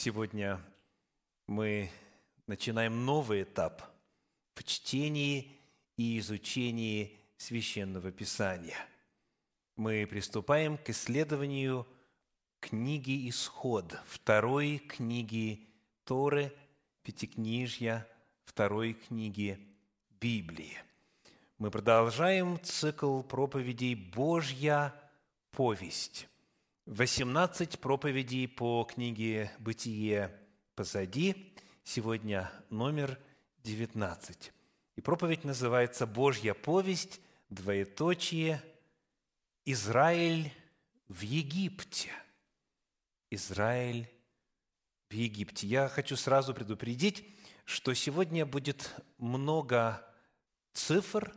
Сегодня мы начинаем новый этап в чтении и изучении Священного Писания. Мы приступаем к исследованию книги «Исход», второй книги Торы, Пятикнижья, второй книги Библии. Мы продолжаем цикл проповедей «Божья повесть». 18 проповедей по книге «Бытие» позади. Сегодня номер 19. И проповедь называется «Божья повесть, двоеточие, Израиль в Египте». Израиль в Египте. Я хочу сразу предупредить, что сегодня будет много цифр,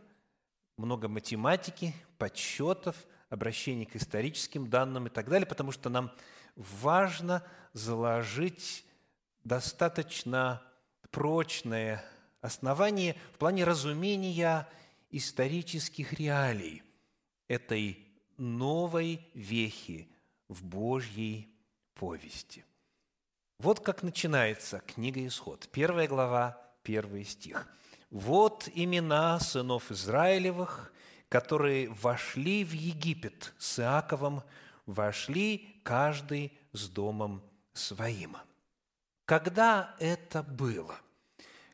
много математики, подсчетов – обращений к историческим данным и так далее, потому что нам важно заложить достаточно прочное основание в плане разумения исторических реалий этой новой вехи в Божьей повести. Вот как начинается книга «Исход». Первая глава, первый стих. «Вот имена сынов Израилевых, которые вошли в Египет с Иаковом, вошли каждый с домом своим. Когда это было?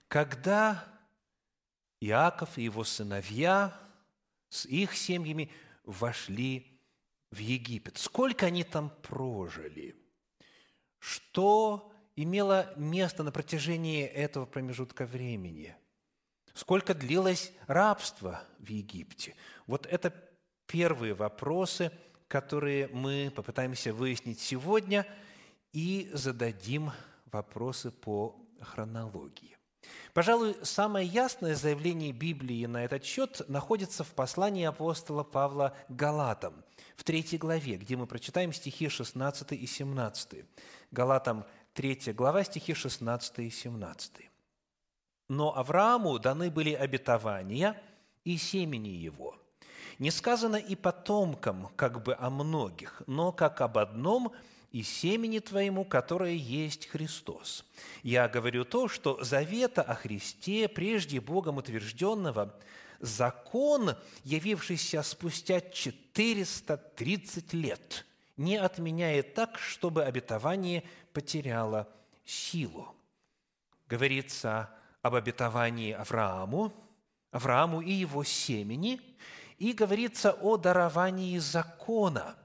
Когда Иаков и его сыновья с их семьями вошли в Египет. Сколько они там прожили? Что имело место на протяжении этого промежутка времени – Сколько длилось рабство в Египте? Вот это первые вопросы, которые мы попытаемся выяснить сегодня и зададим вопросы по хронологии. Пожалуй, самое ясное заявление Библии на этот счет находится в послании апостола Павла Галатам, в третьей главе, где мы прочитаем стихи 16 и 17. Галатам 3 глава, стихи 16 и 17. Но Аврааму даны были обетования и семени его. Не сказано и потомкам, как бы о многих, но как об одном и семени твоему, которое есть Христос. Я говорю то, что завета о Христе, прежде Богом утвержденного, закон, явившийся спустя 430 лет, не отменяет так, чтобы обетование потеряло силу. Говорится об обетовании Аврааму, Аврааму и его семени, и говорится о даровании закона.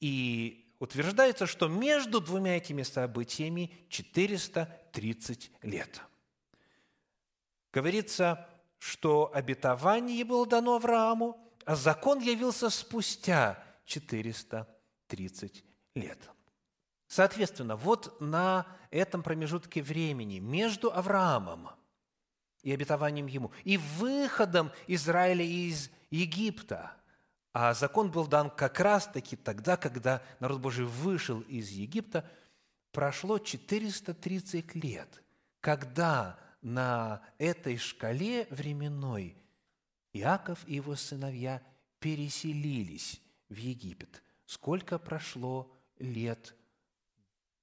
И утверждается, что между двумя этими событиями 430 лет. Говорится, что обетование было дано Аврааму, а закон явился спустя 430 лет. Соответственно, вот на этом промежутке времени между Авраамом и обетованием ему, и выходом Израиля из Египта, а закон был дан как раз-таки тогда, когда народ Божий вышел из Египта, прошло 430 лет, когда на этой шкале временной Иаков и его сыновья переселились в Египет. Сколько прошло лет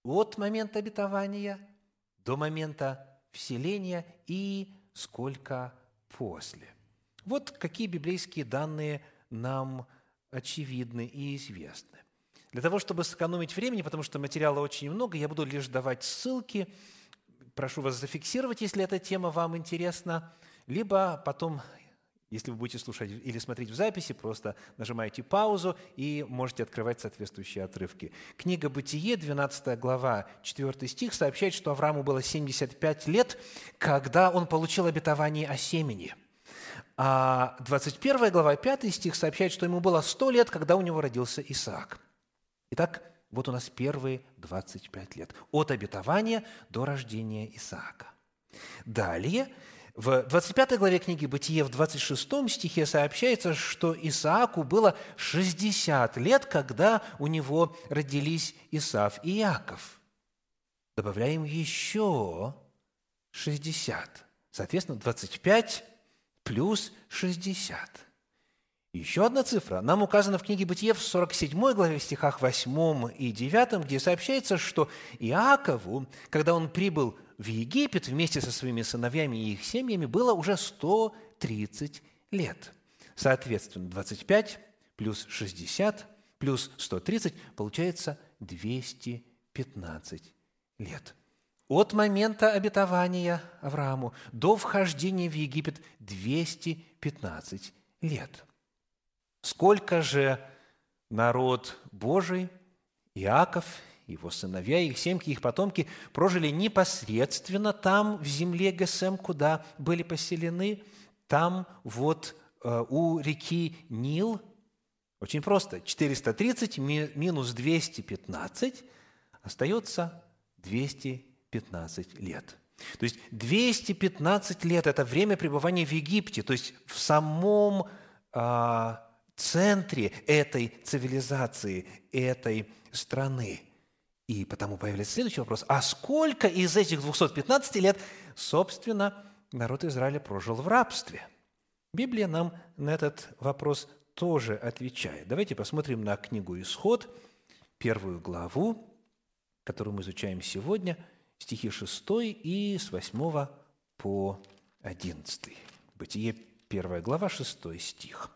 от момента обетования до момента вселения и сколько после. Вот какие библейские данные нам очевидны и известны. Для того, чтобы сэкономить времени, потому что материала очень много, я буду лишь давать ссылки. Прошу вас зафиксировать, если эта тема вам интересна, либо потом если вы будете слушать или смотреть в записи, просто нажимаете паузу и можете открывать соответствующие отрывки. Книга «Бытие», 12 глава, 4 стих, сообщает, что Аврааму было 75 лет, когда он получил обетование о семени. А 21 глава, 5 стих сообщает, что ему было 100 лет, когда у него родился Исаак. Итак, вот у нас первые 25 лет. От обетования до рождения Исаака. Далее – в 25 главе книги «Бытие» в 26 стихе сообщается, что Исааку было 60 лет, когда у него родились Исаав и Иаков. Добавляем еще 60. Соответственно, 25 плюс 60. Еще одна цифра. Нам указана в книге Бытие в 47 главе, в стихах 8 и 9, где сообщается, что Иакову, когда он прибыл в Египет вместе со своими сыновьями и их семьями, было уже 130 лет. Соответственно, 25 плюс 60 плюс 130 получается 215 лет. От момента обетования Аврааму до вхождения в Египет 215 лет. Сколько же народ Божий, Иаков, его сыновья, их семьи, их потомки прожили непосредственно там, в земле Гесем, куда были поселены, там вот э, у реки Нил. Очень просто. 430 минус 215 остается 215 лет. То есть 215 лет – это время пребывания в Египте, то есть в самом а, центре этой цивилизации, этой страны. И потому появляется следующий вопрос. А сколько из этих 215 лет, собственно, народ Израиля прожил в рабстве? Библия нам на этот вопрос тоже отвечает. Давайте посмотрим на книгу «Исход», первую главу, которую мы изучаем сегодня, стихи 6 и с 8 по 11. Бытие, первая глава, 6 стих.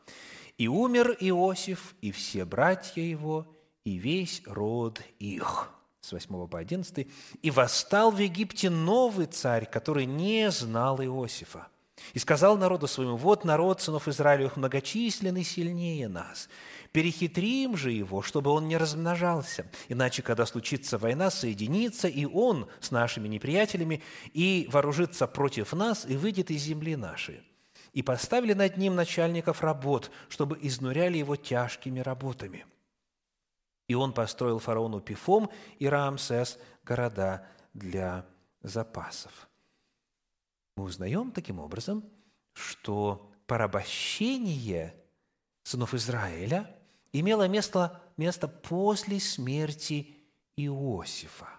И умер Иосиф, и все братья его, и весь род их». С 8 по 11. «И восстал в Египте новый царь, который не знал Иосифа. И сказал народу своему, вот народ сынов Израилевых многочисленный сильнее нас. Перехитрим же его, чтобы он не размножался. Иначе, когда случится война, соединится и он с нашими неприятелями и вооружится против нас и выйдет из земли нашей и поставили над ним начальников работ, чтобы изнуряли его тяжкими работами. И он построил фараону Пифом и Рамсес города для запасов. Мы узнаем таким образом, что порабощение сынов Израиля имело место, место после смерти Иосифа.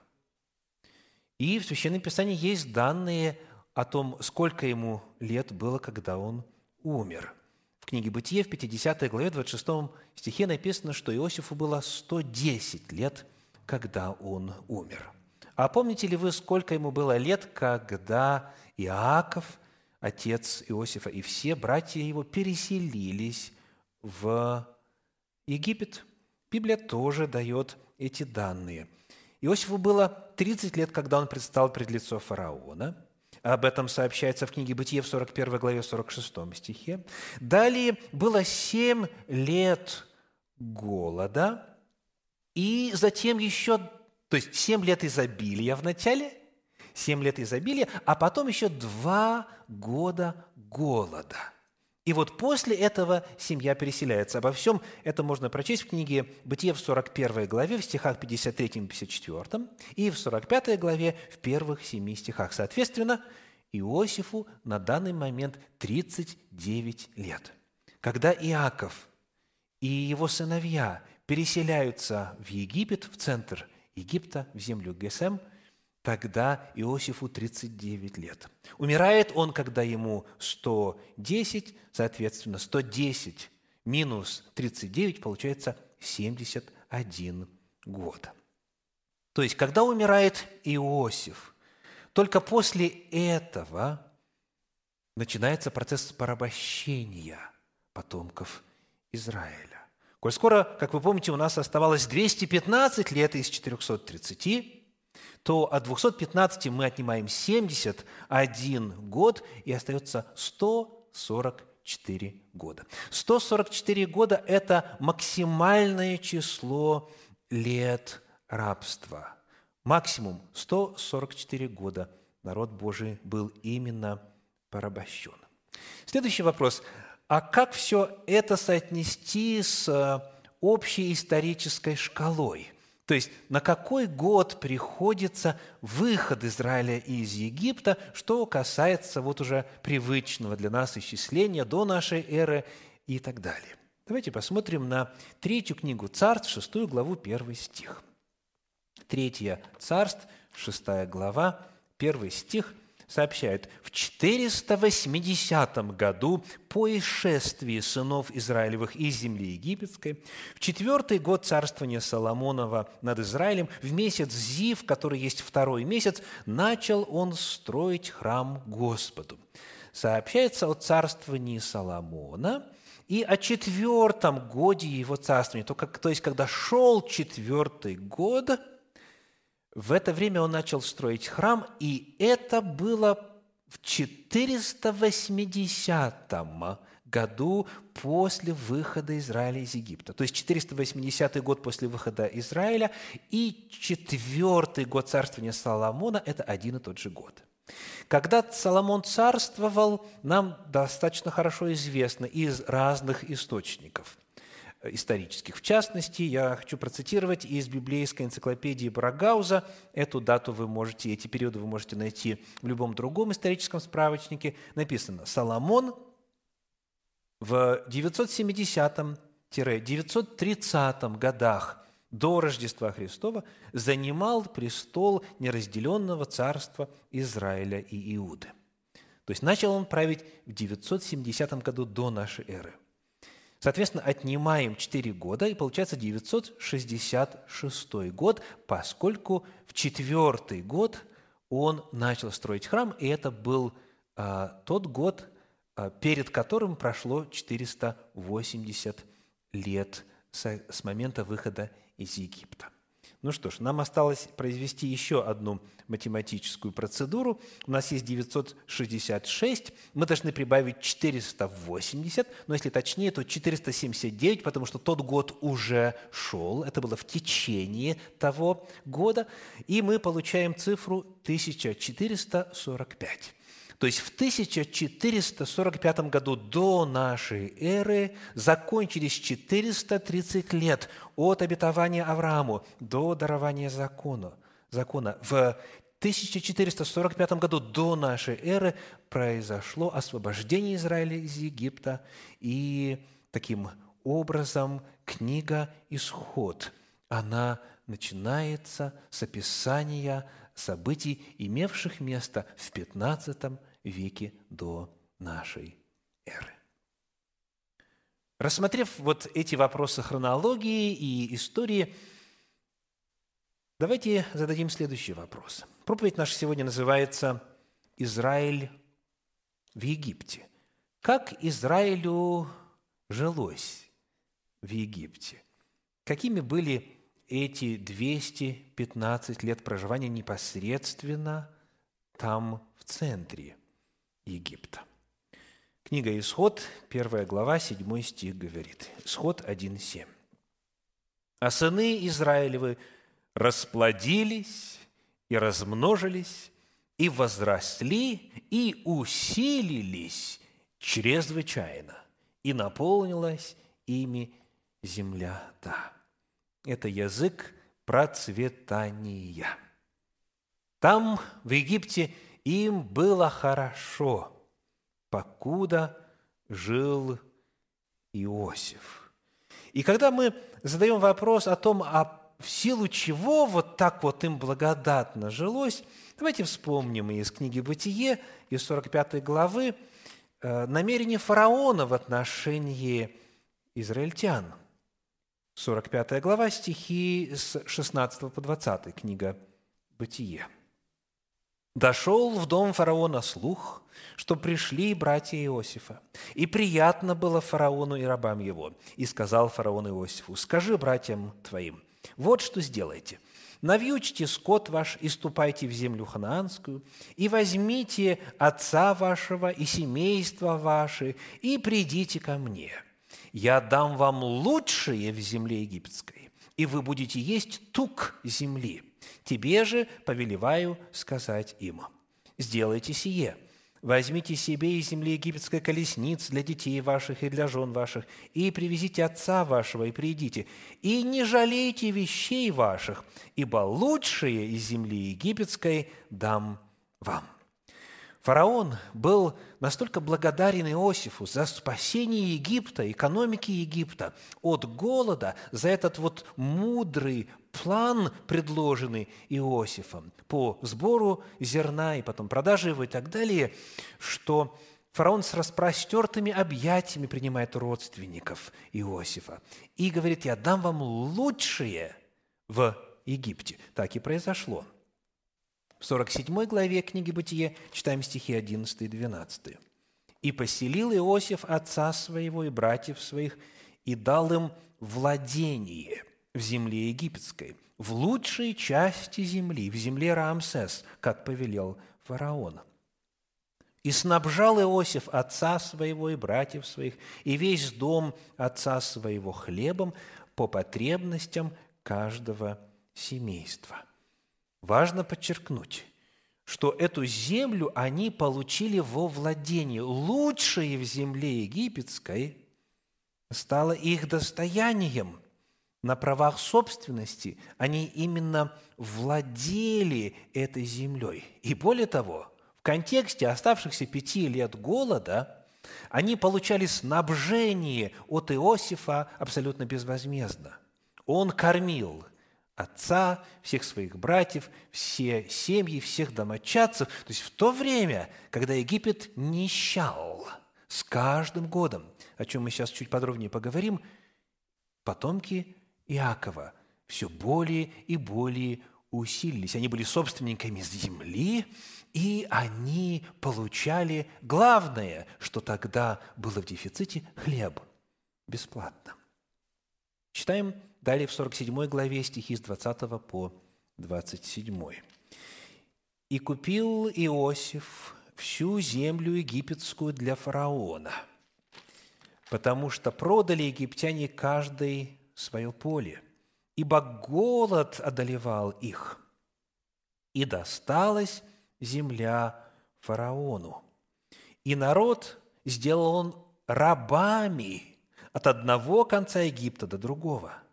И в Священном Писании есть данные о том, сколько ему лет было, когда он умер. В книге «Бытие» в 50 главе 26 стихе написано, что Иосифу было 110 лет, когда он умер. А помните ли вы, сколько ему было лет, когда Иаков, отец Иосифа, и все братья его переселились в Египет? Библия тоже дает эти данные. Иосифу было 30 лет, когда он предстал пред лицо фараона – об этом сообщается в книге Бытие в 41 главе 46 стихе. Далее было семь лет голода, и затем еще, то есть семь лет изобилия в начале, семь лет изобилия, а потом еще два года голода. И вот после этого семья переселяется. Обо всем это можно прочесть в книге «Бытие» в 41 главе, в стихах 53-54, и в 45 главе, в первых семи стихах. Соответственно, Иосифу на данный момент 39 лет. Когда Иаков и его сыновья переселяются в Египет, в центр Египта, в землю Гесем, тогда Иосифу 39 лет. Умирает он, когда ему 110, соответственно, 110 минус 39 получается 71 год. То есть, когда умирает Иосиф – только после этого начинается процесс порабощения потомков Израиля. Коль скоро, как вы помните, у нас оставалось 215 лет из 430, то от 215 мы отнимаем 71 год, и остается 144 года. 144 года – это максимальное число лет рабства – максимум 144 года народ Божий был именно порабощен. Следующий вопрос. А как все это соотнести с э, общей исторической шкалой? То есть на какой год приходится выход Израиля из Египта, что касается вот уже привычного для нас исчисления до нашей эры и так далее. Давайте посмотрим на третью книгу Царств, шестую главу, первый стих – Третье царств, шестая глава, первый стих, сообщает, в 480 году по исшествии сынов Израилевых из земли египетской, в четвертый год царствования Соломонова над Израилем, в месяц Зив, который есть второй месяц, начал он строить храм Господу. Сообщается о царствовании Соломона и о четвертом годе его царствования. То, то есть, когда шел четвертый год – в это время он начал строить храм, и это было в 480 году после выхода Израиля из Египта. То есть 480 год после выхода Израиля и четвертый год царствования Соломона – это один и тот же год. Когда Соломон царствовал, нам достаточно хорошо известно из разных источников – исторических. В частности, я хочу процитировать из библейской энциклопедии Брагауза. Эту дату вы можете, эти периоды вы можете найти в любом другом историческом справочнике. Написано «Соломон в 970-930 годах до Рождества Христова занимал престол неразделенного царства Израиля и Иуды». То есть начал он править в 970 году до нашей эры – Соответственно, отнимаем 4 года, и получается 966 год, поскольку в четвертый год он начал строить храм, и это был а, тот год, а, перед которым прошло 480 лет с, с момента выхода из Египта. Ну что ж, нам осталось произвести еще одну математическую процедуру. У нас есть 966, мы должны прибавить 480, но если точнее, то 479, потому что тот год уже шел, это было в течение того года, и мы получаем цифру 1445. То есть в 1445 году до нашей эры закончились 430 лет от обетования Аврааму до дарования закона. закона. В 1445 году до нашей эры произошло освобождение Израиля из Египта, и таким образом книга «Исход», она начинается с описания событий, имевших место в 15 веке до нашей эры. Рассмотрев вот эти вопросы хронологии и истории, давайте зададим следующий вопрос. Проповедь наша сегодня называется «Израиль в Египте». Как Израилю жилось в Египте? Какими были эти 215 лет проживания непосредственно там, в центре Египта. Книга «Исход», первая глава, 7 стих говорит. Исход 1.7. «А сыны Израилевы расплодились и размножились, и возросли, и усилились чрезвычайно, и наполнилась ими земля та» это язык процветания. Там, в Египте, им было хорошо, покуда жил Иосиф. И когда мы задаем вопрос о том, а в силу чего вот так вот им благодатно жилось, давайте вспомним из книги «Бытие», из 45 главы, э, намерение фараона в отношении израильтян – 45 глава, стихи с 16 по 20, книга «Бытие». «Дошел в дом фараона слух, что пришли братья Иосифа, и приятно было фараону и рабам его. И сказал фараон Иосифу, скажи братьям твоим, вот что сделайте – навьючьте скот ваш и ступайте в землю ханаанскую, и возьмите отца вашего и семейство ваше, и придите ко мне я дам вам лучшее в земле египетской, и вы будете есть тук земли. Тебе же повелеваю сказать им, сделайте сие, возьмите себе из земли египетской колесниц для детей ваших и для жен ваших, и привезите отца вашего, и придите, и не жалейте вещей ваших, ибо лучшее из земли египетской дам вам». Фараон был настолько благодарен Иосифу за спасение Египта, экономики Египта от голода, за этот вот мудрый план, предложенный Иосифом по сбору зерна и потом продаже его и так далее, что фараон с распростертыми объятиями принимает родственников Иосифа и говорит, я дам вам лучшее в Египте. Так и произошло. В 47 главе книги «Бытие» читаем стихи 11 и 12. «И поселил Иосиф отца своего и братьев своих, и дал им владение в земле египетской, в лучшей части земли, в земле Рамсес, как повелел фараон. И снабжал Иосиф отца своего и братьев своих, и весь дом отца своего хлебом по потребностям каждого семейства». Важно подчеркнуть, что эту землю они получили во владение. Лучшее в земле египетской стало их достоянием. На правах собственности они именно владели этой землей. И более того, в контексте оставшихся пяти лет голода они получали снабжение от Иосифа абсолютно безвозмездно. Он кормил – отца, всех своих братьев, все семьи, всех домочадцев. То есть в то время, когда Египет нищал с каждым годом, о чем мы сейчас чуть подробнее поговорим, потомки Иакова все более и более усилились. Они были собственниками земли, и они получали главное, что тогда было в дефиците – хлеб бесплатно. Читаем Далее в 47 главе стихи с 20 по 27. «И купил Иосиф всю землю египетскую для фараона, потому что продали египтяне каждый свое поле, ибо голод одолевал их, и досталась земля фараону. И народ сделал он рабами от одного конца Египта до другого –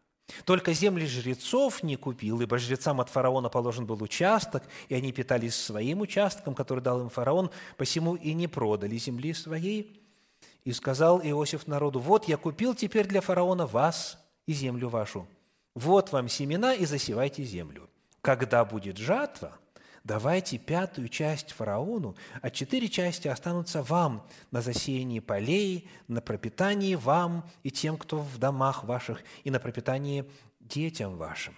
только земли жрецов не купил, ибо жрецам от фараона положен был участок, и они питались своим участком, который дал им фараон, посему и не продали земли своей. И сказал Иосиф народу, вот я купил теперь для фараона вас и землю вашу. Вот вам семена, и засевайте землю. Когда будет жатва, давайте пятую часть фараону, а четыре части останутся вам на засеянии полей, на пропитании вам и тем, кто в домах ваших, и на пропитании детям вашим.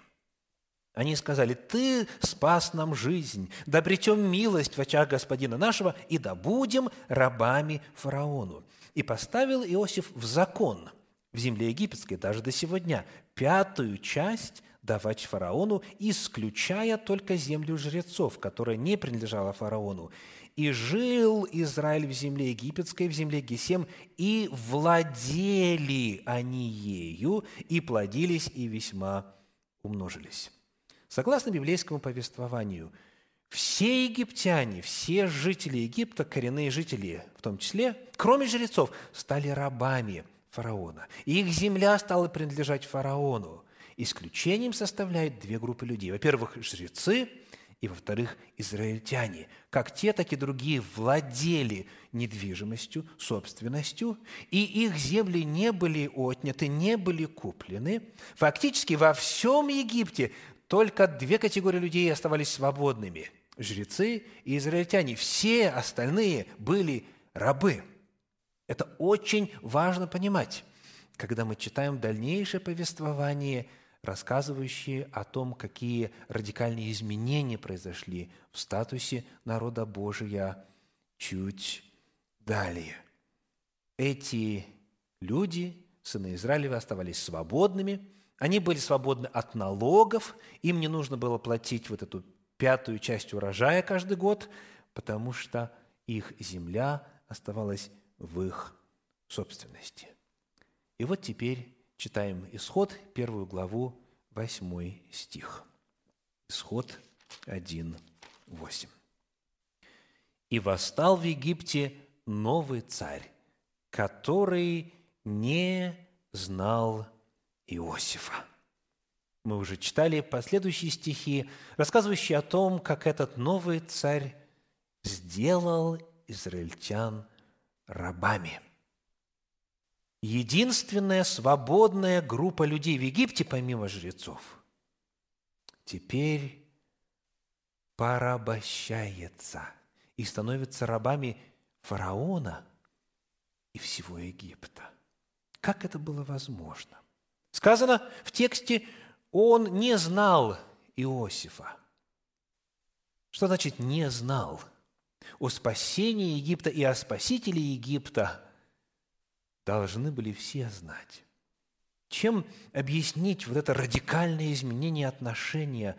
Они сказали, «Ты спас нам жизнь, да обретем милость в очах господина нашего, и да будем рабами фараону». И поставил Иосиф в закон в земле египетской даже до сегодня пятую часть давать фараону, исключая только землю жрецов, которая не принадлежала фараону. И жил Израиль в земле египетской, в земле Гесем, и владели они ею, и плодились, и весьма умножились. Согласно библейскому повествованию, все египтяне, все жители Египта, коренные жители в том числе, кроме жрецов, стали рабами фараона. Их земля стала принадлежать фараону. Исключением составляют две группы людей. Во-первых, жрецы, и, во-вторых, израильтяне. Как те, так и другие владели недвижимостью, собственностью, и их земли не были отняты, не были куплены. Фактически во всем Египте только две категории людей оставались свободными – жрецы и израильтяне. Все остальные были рабы. Это очень важно понимать, когда мы читаем дальнейшее повествование – рассказывающие о том, какие радикальные изменения произошли в статусе народа Божия чуть далее. Эти люди, сыны Израилева, оставались свободными, они были свободны от налогов, им не нужно было платить вот эту пятую часть урожая каждый год, потому что их земля оставалась в их собственности. И вот теперь Читаем Исход, первую главу, восьмой стих. Исход 1, 8. «И восстал в Египте новый царь, который не знал Иосифа». Мы уже читали последующие стихи, рассказывающие о том, как этот новый царь сделал израильтян рабами. Единственная свободная группа людей в Египте, помимо жрецов, теперь порабощается и становится рабами фараона и всего Египта. Как это было возможно? Сказано в тексте, он не знал Иосифа. Что значит «не знал»? О спасении Египта и о спасителе Египта должны были все знать. Чем объяснить вот это радикальное изменение отношения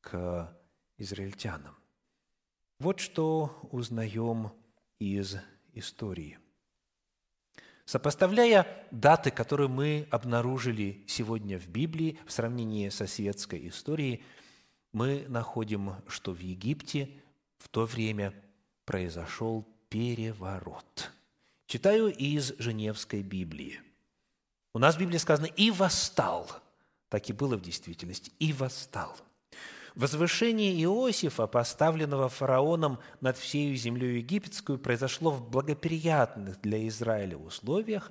к израильтянам? Вот что узнаем из истории. Сопоставляя даты, которые мы обнаружили сегодня в Библии в сравнении со светской историей, мы находим, что в Египте в то время произошел переворот. Читаю из Женевской Библии. У нас в Библии сказано «и восстал». Так и было в действительности. «И восстал». Возвышение Иосифа, поставленного фараоном над всей землей египетскую, произошло в благоприятных для Израиля условиях,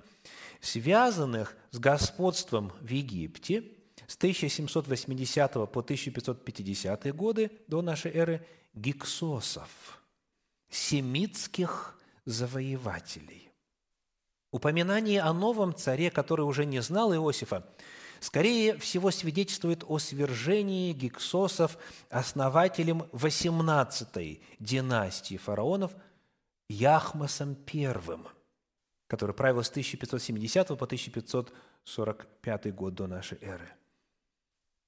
связанных с господством в Египте с 1780 по 1550 годы до нашей эры гиксосов, семитских завоевателей. Упоминание о новом царе, который уже не знал Иосифа, скорее всего свидетельствует о свержении гиксосов основателем 18-й династии фараонов Яхмасом I, который правил с 1570 по 1545 год до нашей эры.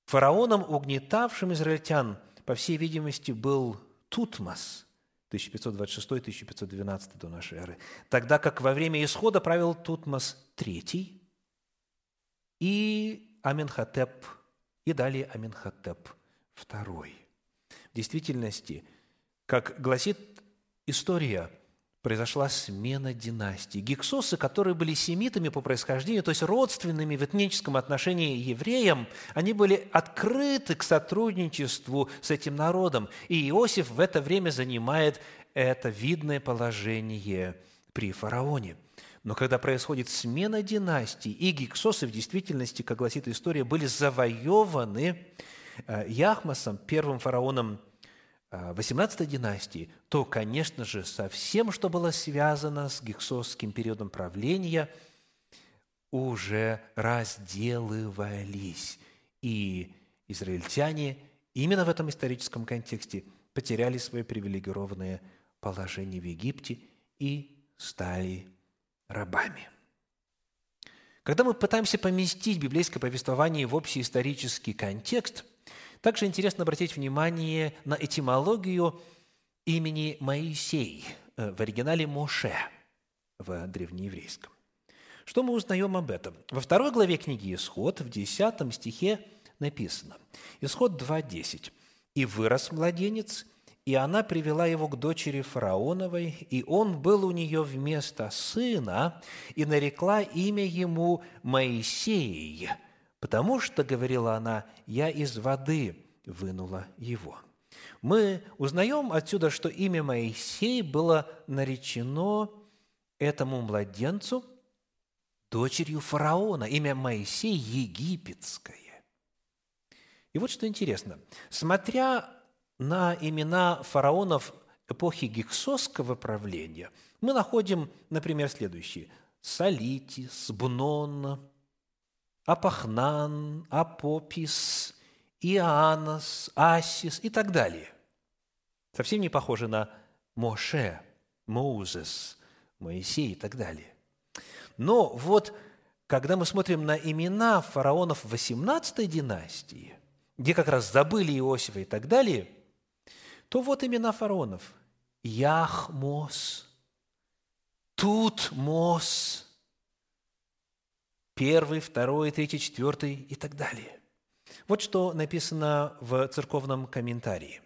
Фараоном, угнетавшим израильтян, по всей видимости, был Тутмос, 1526-1512 до нашей эры, тогда как во время исхода правил Тутмос III и Аменхотеп, и далее Аменхотеп II. В действительности, как гласит история, произошла смена династий. Гиксосы, которые были семитами по происхождению, то есть родственными в этническом отношении евреям, они были открыты к сотрудничеству с этим народом. И Иосиф в это время занимает это видное положение при фараоне. Но когда происходит смена династий, и гиксосы в действительности, как гласит история, были завоеваны э, Яхмасом, первым фараоном 18 династии, то, конечно же, со всем, что было связано с гексосским периодом правления, уже разделывались. И израильтяне именно в этом историческом контексте потеряли свое привилегированное положение в Египте и стали рабами. Когда мы пытаемся поместить библейское повествование в общий исторический контекст – также интересно обратить внимание на этимологию имени Моисей, э, в оригинале Моше в древнееврейском. Что мы узнаем об этом? Во второй главе книги «Исход» в 10 стихе написано. Исход 2.10. «И вырос младенец, и она привела его к дочери фараоновой, и он был у нее вместо сына, и нарекла имя ему Моисей, потому что, говорила она, я из воды вынула его. Мы узнаем отсюда, что имя Моисей было наречено этому младенцу дочерью фараона. Имя Моисей египетское. И вот что интересно. Смотря на имена фараонов эпохи гиксосского правления, мы находим, например, следующие. Салитис, Бнон, Апахнан, Апопис, Иоаннос, Асис и так далее. Совсем не похоже на Моше, Moses, Моисей и так далее. Но вот когда мы смотрим на имена фараонов 18 династии, где как раз забыли Иосифа и так далее, то вот имена фараонов. Яхмос, Тутмос, первый, второй, третий, четвертый и так далее. Вот что написано в церковном комментарии.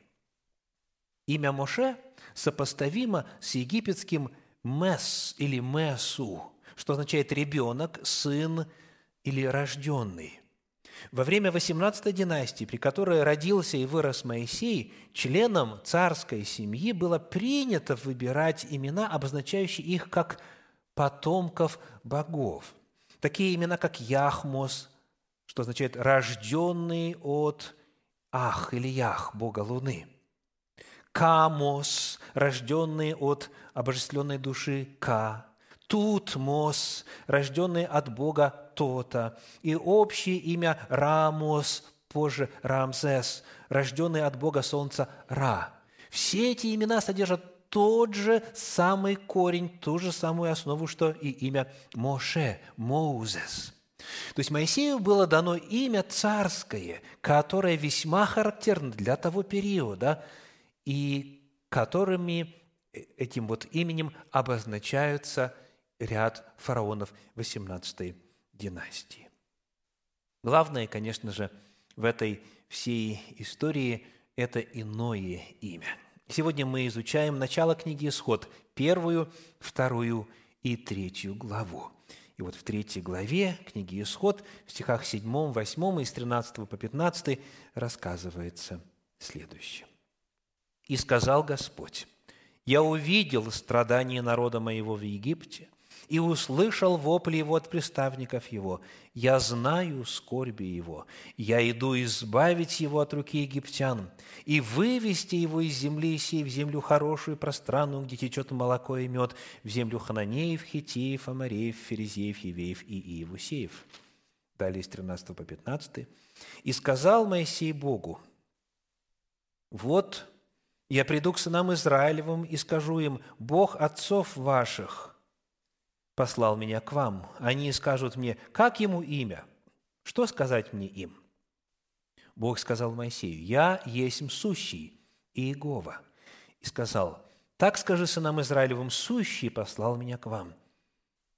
Имя Моше сопоставимо с египетским «мес» или «месу», что означает «ребенок», «сын» или «рожденный». Во время 18 династии, при которой родился и вырос Моисей, членам царской семьи было принято выбирать имена, обозначающие их как потомков богов. Такие имена, как Яхмос, что означает «рожденный от Ах» или Ях, бога Луны. Камос, рожденный от обожествленной души Ка. Тутмос, рожденный от бога Тота. И общее имя Рамос, позже Рамзес, рожденный от бога солнца Ра. Все эти имена содержат тот же самый корень, ту же самую основу, что и имя Моше, Moses – то есть Моисею было дано имя царское, которое весьма характерно для того периода, и которыми э, этим вот именем обозначаются ряд фараонов XVIII династии. Главное, конечно же, в этой всей истории – это иное имя. Сегодня мы изучаем начало книги «Исход», первую, вторую и третью главу. И вот в третьей главе книги «Исход» в стихах 7, 8 и с 13 по 15 рассказывается следующее. «И сказал Господь, «Я увидел страдания народа моего в Египте, и услышал вопли его от приставников его. Я знаю скорби его. Я иду избавить его от руки египтян и вывести его из земли сей в землю хорошую, пространную, где течет молоко и мед, в землю хананеев, хитеев, амареев, ферезеев, евеев и иевусеев». Далее с 13 по 15. «И сказал Моисей Богу, «Вот я приду к сынам Израилевым и скажу им, Бог отцов ваших – послал меня к вам. Они скажут мне, как ему имя? Что сказать мне им? Бог сказал Моисею, «Я есть сущий, Иегова». И сказал, «Так скажи сынам Израилевым, сущий послал меня к вам».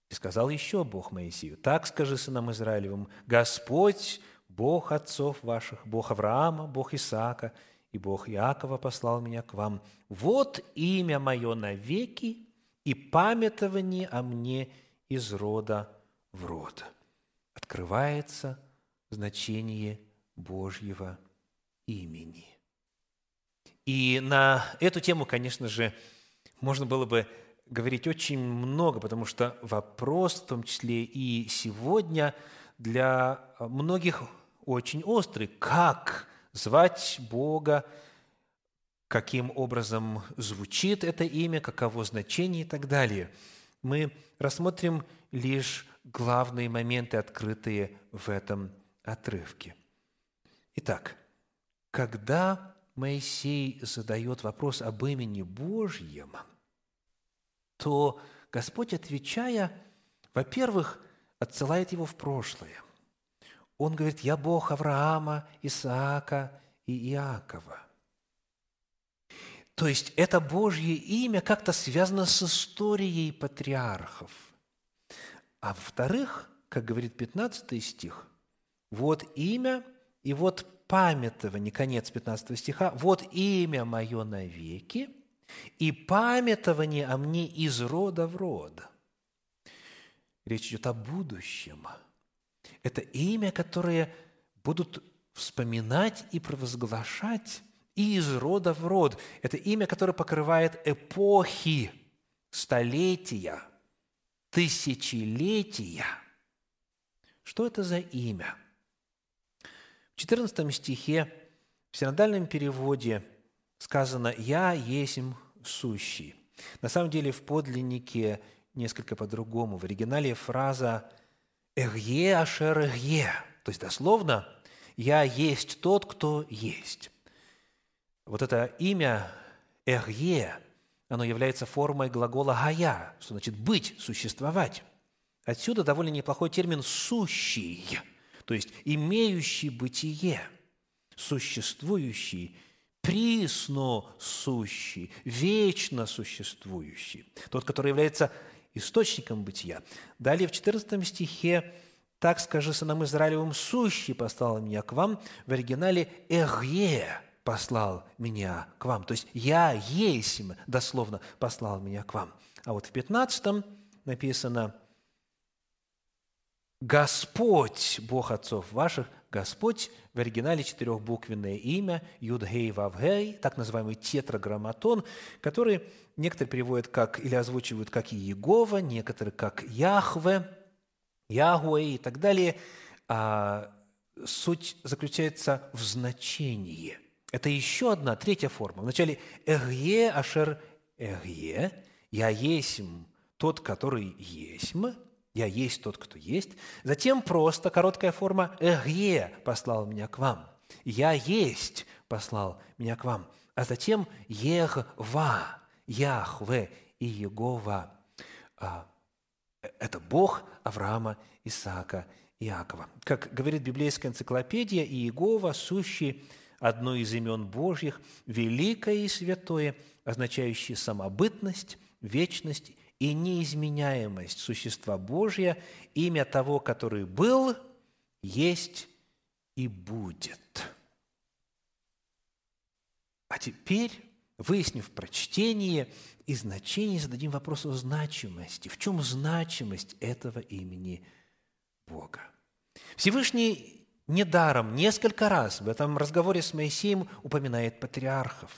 И сказал еще Бог Моисею, «Так скажи сынам Израилевым, Господь, Бог отцов ваших, Бог Авраама, Бог Исаака и Бог Иакова послал меня к вам. Вот имя мое навеки, и памятование о мне из рода в род. Открывается значение Божьего имени. И на эту тему, конечно же, можно было бы говорить очень много, потому что вопрос, в том числе и сегодня, для многих очень острый. Как звать Бога каким образом звучит это имя, каково значение и так далее. Мы рассмотрим лишь главные моменты, открытые в этом отрывке. Итак, когда Моисей задает вопрос об имени Божьем, то Господь, отвечая, во-первых, отсылает его в прошлое. Он говорит, «Я Бог Авраама, Исаака и Иакова». То есть это Божье имя как-то связано с историей патриархов. А во-вторых, как говорит 15 стих, вот имя и вот памятование, конец 15 стиха, вот имя мое навеки, и памятование о мне из рода в род. Речь идет о будущем. Это имя, которое будут вспоминать и провозглашать из рода в род. Это имя, которое покрывает эпохи, столетия, тысячелетия. Что это за имя? В 14 стихе в синодальном переводе сказано «Я есмь сущий». На самом деле в подлиннике несколько по-другому. В оригинале фраза «Эгье ашер эгье», то есть дословно «Я есть тот, кто есть» вот это имя «эхье», оно является формой глагола «гая», что значит «быть», «существовать». Отсюда довольно неплохой термин «сущий», то есть «имеющий бытие», «существующий», «присно сущий», «вечно существующий», тот, который является источником бытия. Далее в 14 стихе «Так скажи сынам Израилевым, сущий послал меня к вам» в оригинале «эхье», послал меня к вам. То есть «я есть», дословно, послал меня к вам. А вот в 15 написано Господь, Бог отцов ваших, Господь в оригинале четырехбуквенное имя Юдгей Вавгей, так называемый тетраграмматон, который некоторые переводят как или озвучивают как Иегова, некоторые как Яхве, Ягуэ и так далее. А суть заключается в значении. Это еще одна, третья форма. Вначале «Эгье ашер эгье» – «Я есмь тот, который есмь», «Я есть тот, кто есть». Затем просто короткая форма «Эгье» послал меня к вам. «Я есть» послал меня к вам. А затем «Егва», «Яхве» и «Егова». А, это Бог Авраама, Исаака, Иакова. Как говорит библейская энциклопедия, Иегова, сущий одно из имен Божьих, великое и святое, означающее самобытность, вечность и неизменяемость существа Божья, имя того, который был, есть и будет. А теперь, выяснив прочтение и значение, зададим вопрос о значимости. В чем значимость этого имени Бога? Всевышний недаром несколько раз в этом разговоре с Моисеем упоминает патриархов,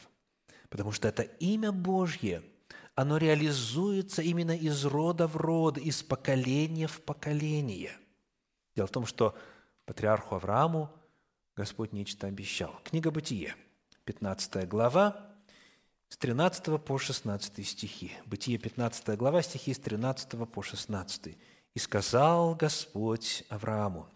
потому что это имя Божье – оно реализуется именно из рода в род, из поколения в поколение. Дело в том, что патриарху Аврааму Господь нечто обещал. Книга Бытие, 15 глава, с 13 по 16 стихи. Бытие, 15 глава, стихи с 13 по 16. «И сказал Господь Аврааму,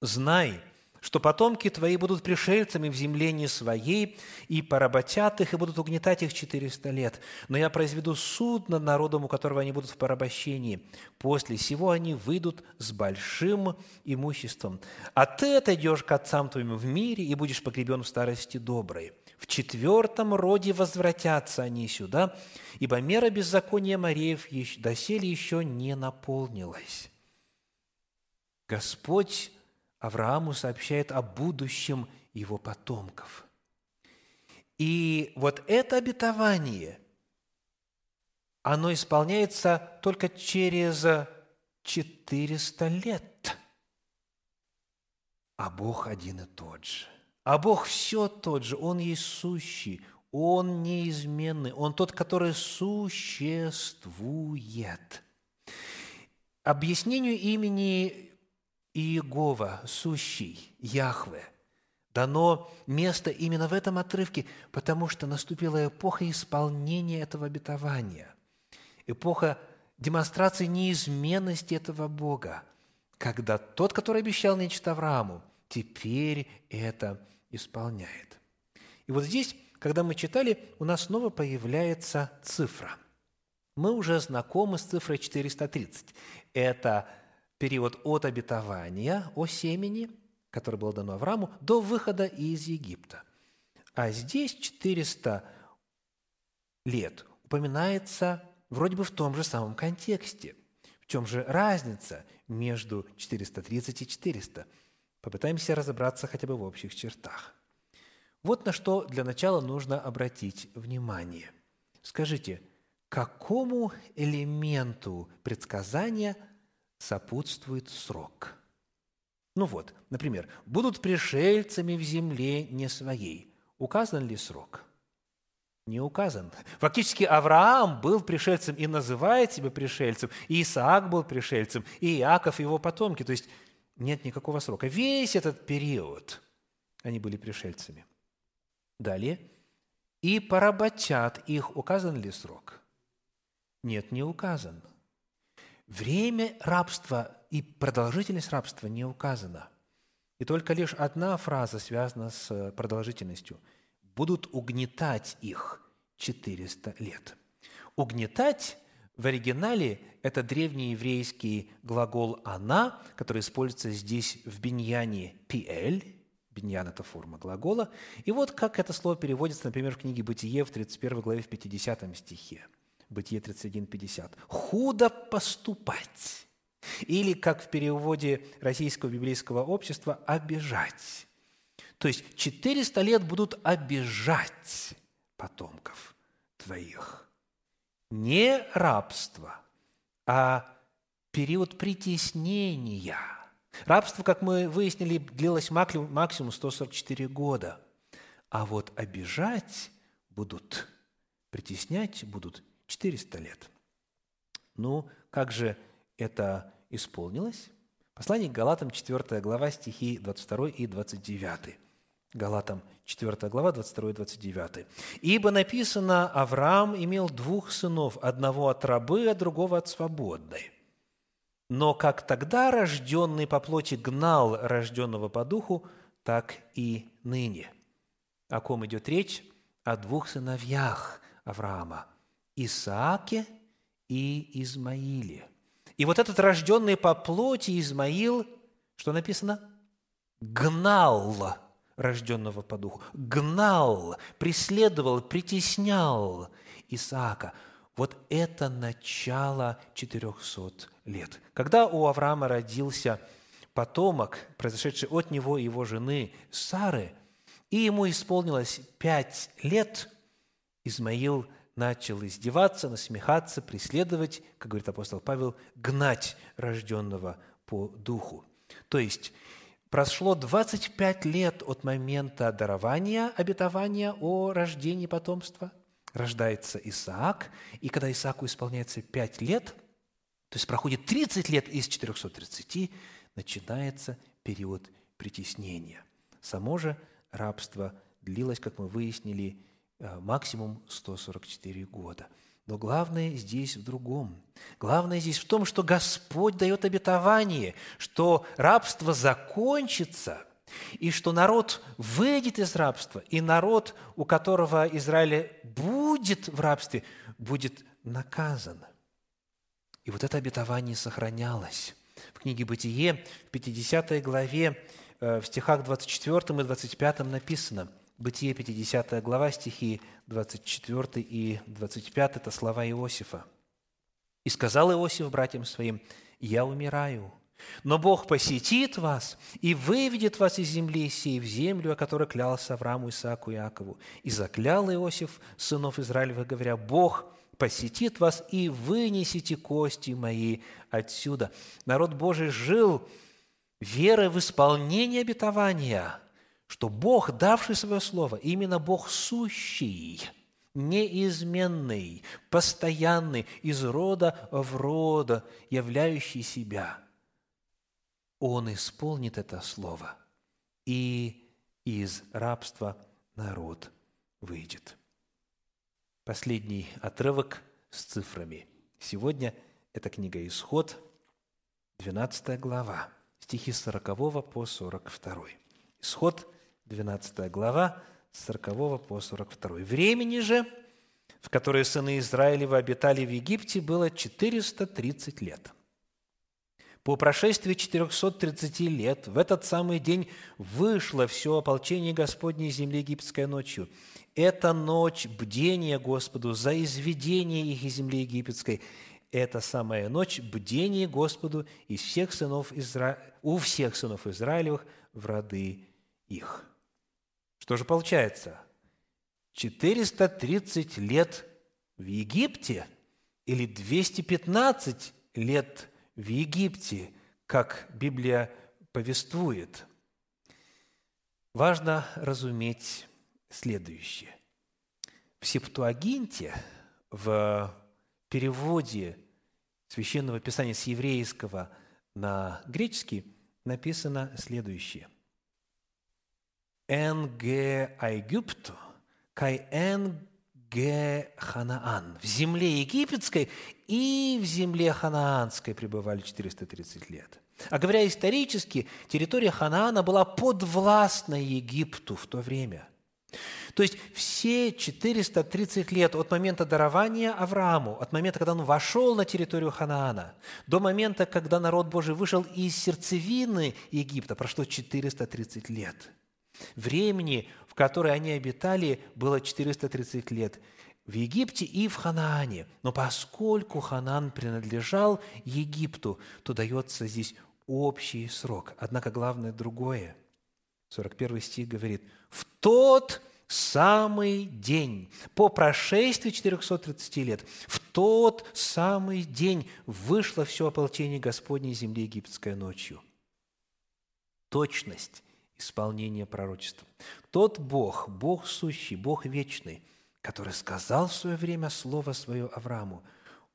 «Знай, что потомки твои будут пришельцами в земле не своей, и поработят их, и будут угнетать их четыреста лет. Но я произведу суд над народом, у которого они будут в порабощении. После сего они выйдут с большим имуществом. А ты отойдешь к отцам твоим в мире и будешь погребен в старости доброй. В четвертом роде возвратятся они сюда, ибо мера беззакония Мареев доселе еще не наполнилась». Господь Аврааму сообщает о будущем его потомков. И вот это обетование, оно исполняется только через 400 лет. А Бог один и тот же. А Бог все тот же. Он есть сущий, Он неизменный, Он тот, который существует. Объяснению имени Иегова, сущий, Яхве, дано место именно в этом отрывке, потому что наступила эпоха исполнения этого обетования, эпоха демонстрации неизменности этого Бога, когда тот, который обещал нечто Аврааму, теперь это исполняет. И вот здесь, когда мы читали, у нас снова появляется цифра. Мы уже знакомы с цифрой 430. Это период от обетования о семени, которое было дано Аврааму, до выхода из Египта. А здесь 400 лет упоминается вроде бы в том же самом контексте. В чем же разница между 430 и 400? Попытаемся разобраться хотя бы в общих чертах. Вот на что для начала нужно обратить внимание. Скажите, какому элементу предсказания – сопутствует срок. Ну вот, например, будут пришельцами в земле не своей. Указан ли срок? Не указан. Фактически Авраам был пришельцем и называет себя пришельцем, и Исаак был пришельцем, и Иаков его потомки. То есть нет никакого срока. Весь этот период они были пришельцами. Далее. И поработят их. Указан ли срок? Нет, не указан. Время рабства и продолжительность рабства не указана. И только лишь одна фраза связана с продолжительностью. «Будут угнетать их 400 лет». Угнетать в оригинале – это древнееврейский глагол «она», который используется здесь в биньяне «пиэль», биньян – это форма глагола. И вот как это слово переводится, например, в книге «Бытие» в 31 главе в 50 стихе – Бытие 31.50. «Худо поступать». Или, как в переводе Российского библейского общества, «обижать». То есть 400 лет будут обижать потомков твоих. Не рабство, а период притеснения. Рабство, как мы выяснили, длилось максимум 144 года. А вот обижать будут, притеснять будут 400 лет. Ну, как же это исполнилось? Послание к Галатам, 4 глава, стихи 22 и 29. Галатам, 4 глава, 22 и 29. «Ибо написано, Авраам имел двух сынов, одного от рабы, а другого от свободной. Но как тогда рожденный по плоти гнал рожденного по духу, так и ныне». О ком идет речь? О двух сыновьях Авраама – Исааке и Измаиле. И вот этот рожденный по плоти Измаил, что написано? Гнал рожденного по духу. Гнал, преследовал, притеснял Исаака. Вот это начало 400 лет. Когда у Авраама родился потомок, произошедший от него и его жены Сары, и ему исполнилось пять лет, Измаил начал издеваться, насмехаться, преследовать, как говорит апостол Павел, гнать рожденного по духу. То есть Прошло 25 лет от момента дарования обетования о рождении потомства. Рождается Исаак, и когда Исааку исполняется 5 лет, то есть проходит 30 лет из 430, начинается период притеснения. Само же рабство длилось, как мы выяснили, максимум 144 года – но главное здесь в другом. Главное здесь в том, что Господь дает обетование, что рабство закончится, и что народ выйдет из рабства, и народ, у которого Израиль будет в рабстве, будет наказан. И вот это обетование сохранялось. В книге «Бытие» в 50 главе, э, в стихах 24 и 25 написано – Бытие, 50 глава, стихи 24 и 25 – это слова Иосифа. «И сказал Иосиф братьям своим, «Я умираю, но Бог посетит вас и выведет вас из земли сей в землю, о которой клялся Аврааму, Исааку и Иакову. И заклял Иосиф сынов Израилевых, говоря, Бог посетит вас и вынесите кости мои отсюда». Народ Божий жил верой в исполнение обетования – что Бог, давший свое слово, именно Бог сущий, неизменный, постоянный, из рода в рода, являющий себя, Он исполнит это слово, и из рабства народ выйдет. Последний отрывок с цифрами. Сегодня это книга «Исход», 12 глава, стихи с 40 по 42. Исход – 12 глава, с 40 по 42. Времени же, в которое сыны Израилева обитали в Египте, было 430 лет. По прошествии 430 лет в этот самый день вышло все ополчение Господней земли египетской ночью. Это ночь бдения Господу за изведение их из земли египетской. Это самая ночь бдения Господу из всех сынов Изра... у всех сынов Израилевых в роды их. Что же получается? 430 лет в Египте или 215 лет в Египте, как Библия повествует. Важно разуметь следующее. В Септуагинте, в переводе Священного Писания с еврейского на греческий, написано следующее – эн ге Египту, кай эн ге Ханаан. В земле египетской и в земле ханаанской пребывали 430 лет. А говоря исторически, территория Ханаана была подвластна Египту в то время. То есть все 430 лет от момента дарования Аврааму, от момента, когда он вошел на территорию Ханаана, до момента, когда народ Божий вышел из сердцевины Египта, прошло 430 лет – Времени, в которое они обитали, было 430 лет в Египте и в Ханаане. Но поскольку Ханан принадлежал Египту, то дается здесь общий срок. Однако главное другое. 41 стих говорит, «В тот самый день, по прошествии 430 лет, в тот самый день вышло все ополчение Господней земли египетской ночью. Точность исполнения пророчества. Тот Бог, Бог сущий, Бог вечный, который сказал в свое время Слово Свое Аврааму,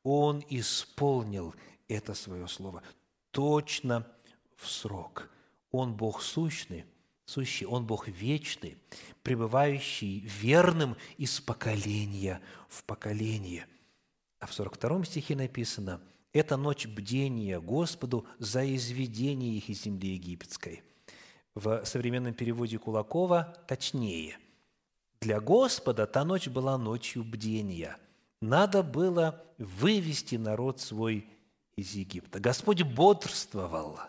Он исполнил это Свое Слово точно в срок. Он Бог сущный, сущий, Он Бог вечный, пребывающий верным из поколения в поколение. А в 42 стихе написано, «Это ночь бдения Господу за изведение их из земли египетской». В современном переводе Кулакова точнее. Для Господа та ночь была ночью бдения. Надо было вывести народ свой из Египта. Господь бодрствовал,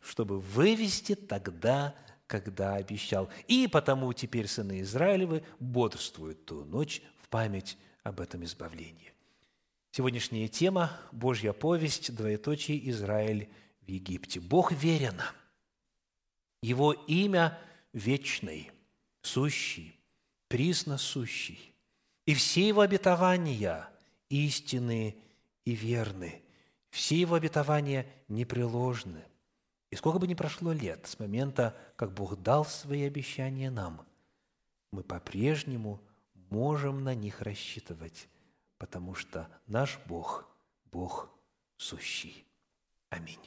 чтобы вывести тогда, когда обещал. И потому теперь сыны Израилевы бодрствуют ту ночь в память об этом избавлении. Сегодняшняя тема – Божья повесть, двоеточие Израиль в Египте. Бог верен. Его имя вечный, сущий, присносущий. И все его обетования истинны и верны. Все его обетования непреложны. И сколько бы ни прошло лет с момента, как Бог дал свои обещания нам, мы по-прежнему можем на них рассчитывать, потому что наш Бог – Бог сущий. Аминь.